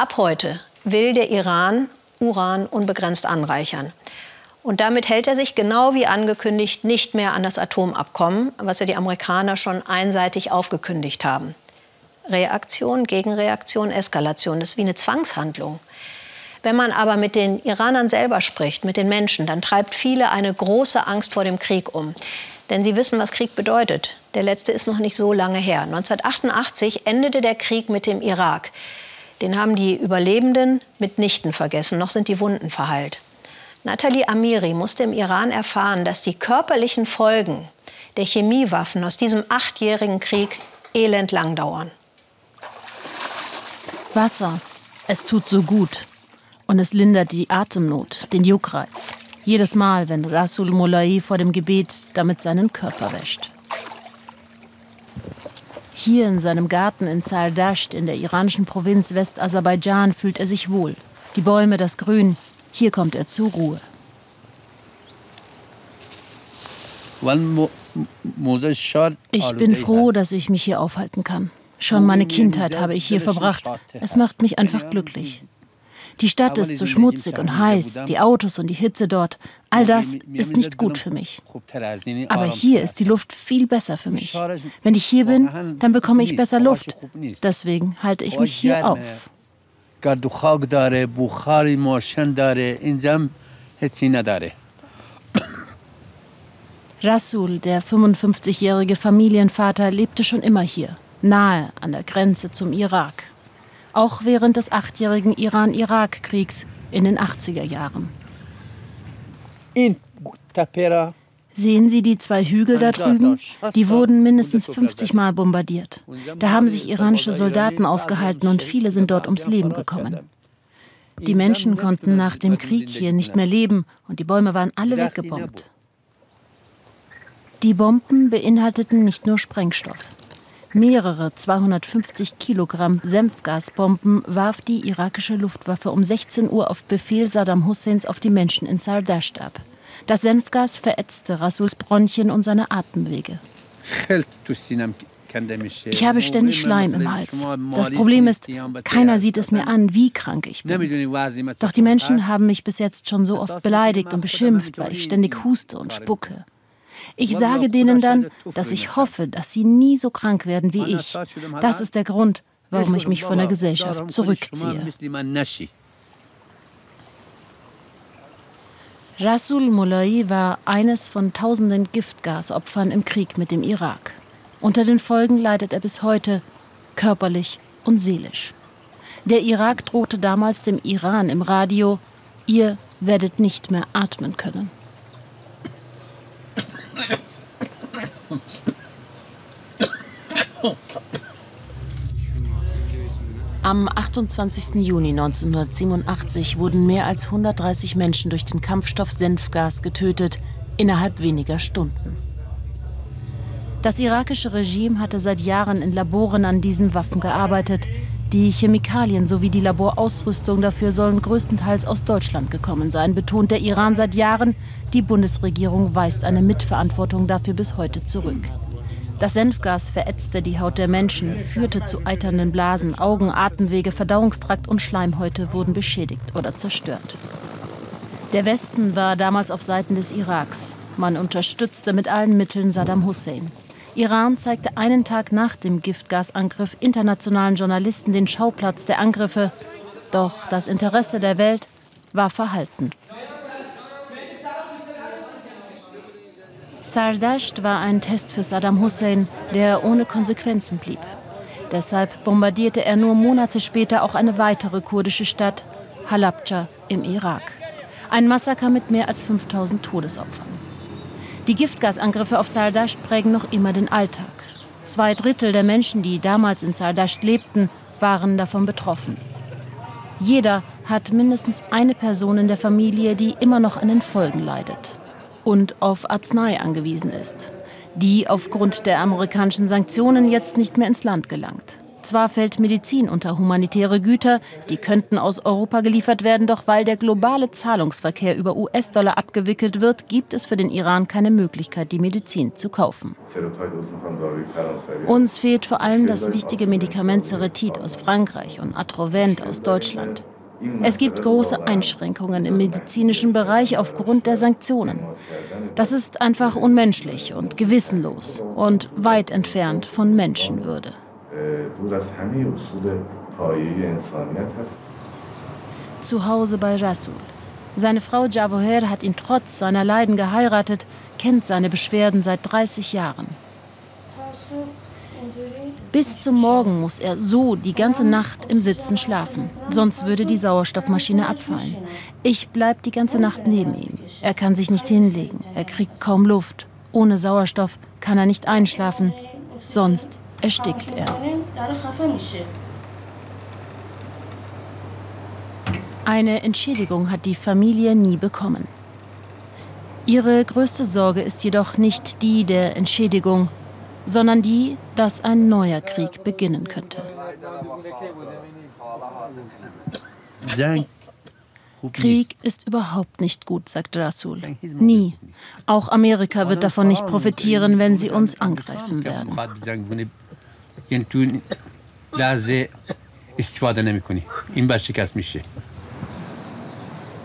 Ab heute will der Iran Uran unbegrenzt anreichern. Und damit hält er sich genau wie angekündigt nicht mehr an das Atomabkommen, was ja die Amerikaner schon einseitig aufgekündigt haben. Reaktion, Gegenreaktion, Eskalation, das ist wie eine Zwangshandlung. Wenn man aber mit den Iranern selber spricht, mit den Menschen, dann treibt viele eine große Angst vor dem Krieg um. Denn sie wissen, was Krieg bedeutet. Der letzte ist noch nicht so lange her. 1988 endete der Krieg mit dem Irak. Den haben die Überlebenden mitnichten vergessen. Noch sind die Wunden verheilt. Nathalie Amiri musste im Iran erfahren, dass die körperlichen Folgen der Chemiewaffen aus diesem achtjährigen Krieg elendlang dauern. Wasser. Es tut so gut. Und es lindert die Atemnot, den Juckreiz. Jedes Mal, wenn Rasul Mollai vor dem Gebet damit seinen Körper wäscht. Hier in seinem Garten in Sardasht in der iranischen Provinz Westaserbaidschan fühlt er sich wohl. Die Bäume, das Grün, hier kommt er zur Ruhe. Ich bin froh, dass ich mich hier aufhalten kann. Schon meine Kindheit habe ich hier verbracht. Es macht mich einfach glücklich. Die Stadt ist so schmutzig und heiß, die Autos und die Hitze dort. All das ist nicht gut für mich. Aber hier ist die Luft viel besser für mich. Wenn ich hier bin, dann bekomme ich besser Luft. Deswegen halte ich mich hier auf. Rasul, der 55-jährige Familienvater, lebte schon immer hier, nahe an der Grenze zum Irak auch während des achtjährigen Iran-Irak-Kriegs in den 80er Jahren. Sehen Sie die zwei Hügel da drüben? Die wurden mindestens 50 Mal bombardiert. Da haben sich iranische Soldaten aufgehalten und viele sind dort ums Leben gekommen. Die Menschen konnten nach dem Krieg hier nicht mehr leben und die Bäume waren alle weggebombt. Die Bomben beinhalteten nicht nur Sprengstoff. Mehrere 250 Kilogramm Senfgasbomben warf die irakische Luftwaffe um 16 Uhr auf Befehl Saddam Husseins auf die Menschen in Sardasht ab. Das Senfgas verätzte Rasuls Bronchien und seine Atemwege. Ich habe ständig Schleim im Hals. Das Problem ist, keiner sieht es mir an, wie krank ich bin. Doch die Menschen haben mich bis jetzt schon so oft beleidigt und beschimpft, weil ich ständig huste und spucke. Ich sage denen dann, dass ich hoffe, dass sie nie so krank werden wie ich. Das ist der Grund, warum ich mich von der Gesellschaft zurückziehe. Rasul Mollai war eines von tausenden Giftgasopfern im Krieg mit dem Irak. Unter den Folgen leidet er bis heute, körperlich und seelisch. Der Irak drohte damals dem Iran im Radio, ihr werdet nicht mehr atmen können. Am 28. Juni 1987 wurden mehr als 130 Menschen durch den Kampfstoff Senfgas getötet, innerhalb weniger Stunden. Das irakische Regime hatte seit Jahren in Laboren an diesen Waffen gearbeitet. Die Chemikalien sowie die Laborausrüstung dafür sollen größtenteils aus Deutschland gekommen sein, betont der Iran seit Jahren. Die Bundesregierung weist eine Mitverantwortung dafür bis heute zurück. Das Senfgas verätzte die Haut der Menschen, führte zu eiternden Blasen, Augen, Atemwege, Verdauungstrakt und Schleimhäute wurden beschädigt oder zerstört. Der Westen war damals auf Seiten des Iraks. Man unterstützte mit allen Mitteln Saddam Hussein. Iran zeigte einen Tag nach dem Giftgasangriff internationalen Journalisten den Schauplatz der Angriffe. Doch das Interesse der Welt war verhalten. Sardasht war ein Test für Saddam Hussein, der ohne Konsequenzen blieb. Deshalb bombardierte er nur Monate später auch eine weitere kurdische Stadt, Halabja im Irak. Ein Massaker mit mehr als 5000 Todesopfern. Die Giftgasangriffe auf Sardasht prägen noch immer den Alltag. Zwei Drittel der Menschen, die damals in Sardasht lebten, waren davon betroffen. Jeder hat mindestens eine Person in der Familie, die immer noch an den Folgen leidet und auf Arznei angewiesen ist, die aufgrund der amerikanischen Sanktionen jetzt nicht mehr ins Land gelangt. Zwar fällt Medizin unter humanitäre Güter, die könnten aus Europa geliefert werden, doch weil der globale Zahlungsverkehr über US-Dollar abgewickelt wird, gibt es für den Iran keine Möglichkeit, die Medizin zu kaufen. Uns fehlt vor allem das wichtige Medikament Ceretit aus Frankreich und Atrovent aus Deutschland. Es gibt große Einschränkungen im medizinischen Bereich aufgrund der Sanktionen. Das ist einfach unmenschlich und gewissenlos und weit entfernt von Menschenwürde. Zu Hause bei Rasul. Seine Frau Javoher hat ihn trotz seiner Leiden geheiratet, kennt seine Beschwerden seit 30 Jahren. Bis zum Morgen muss er so die ganze Nacht im Sitzen schlafen. Sonst würde die Sauerstoffmaschine abfallen. Ich bleib die ganze Nacht neben ihm. Er kann sich nicht hinlegen. Er kriegt kaum Luft. Ohne Sauerstoff kann er nicht einschlafen. Sonst erstickt er. Eine Entschädigung hat die Familie nie bekommen. Ihre größte Sorge ist jedoch nicht die der Entschädigung, sondern die, dass ein neuer Krieg beginnen könnte. Krieg ist überhaupt nicht gut, sagt Rasul. Nie. Auch Amerika wird davon nicht profitieren, wenn sie uns angreifen werden.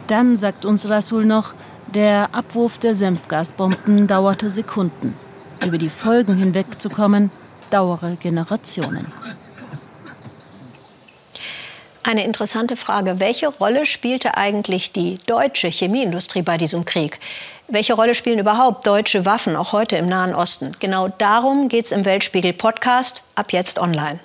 Dann sagt uns Rasul noch, der Abwurf der Senfgasbomben dauerte Sekunden. Über die Folgen hinwegzukommen, dauere Generationen. Eine interessante Frage. Welche Rolle spielte eigentlich die deutsche Chemieindustrie bei diesem Krieg? Welche Rolle spielen überhaupt deutsche Waffen auch heute im Nahen Osten? Genau darum geht es im Weltspiegel Podcast ab jetzt online.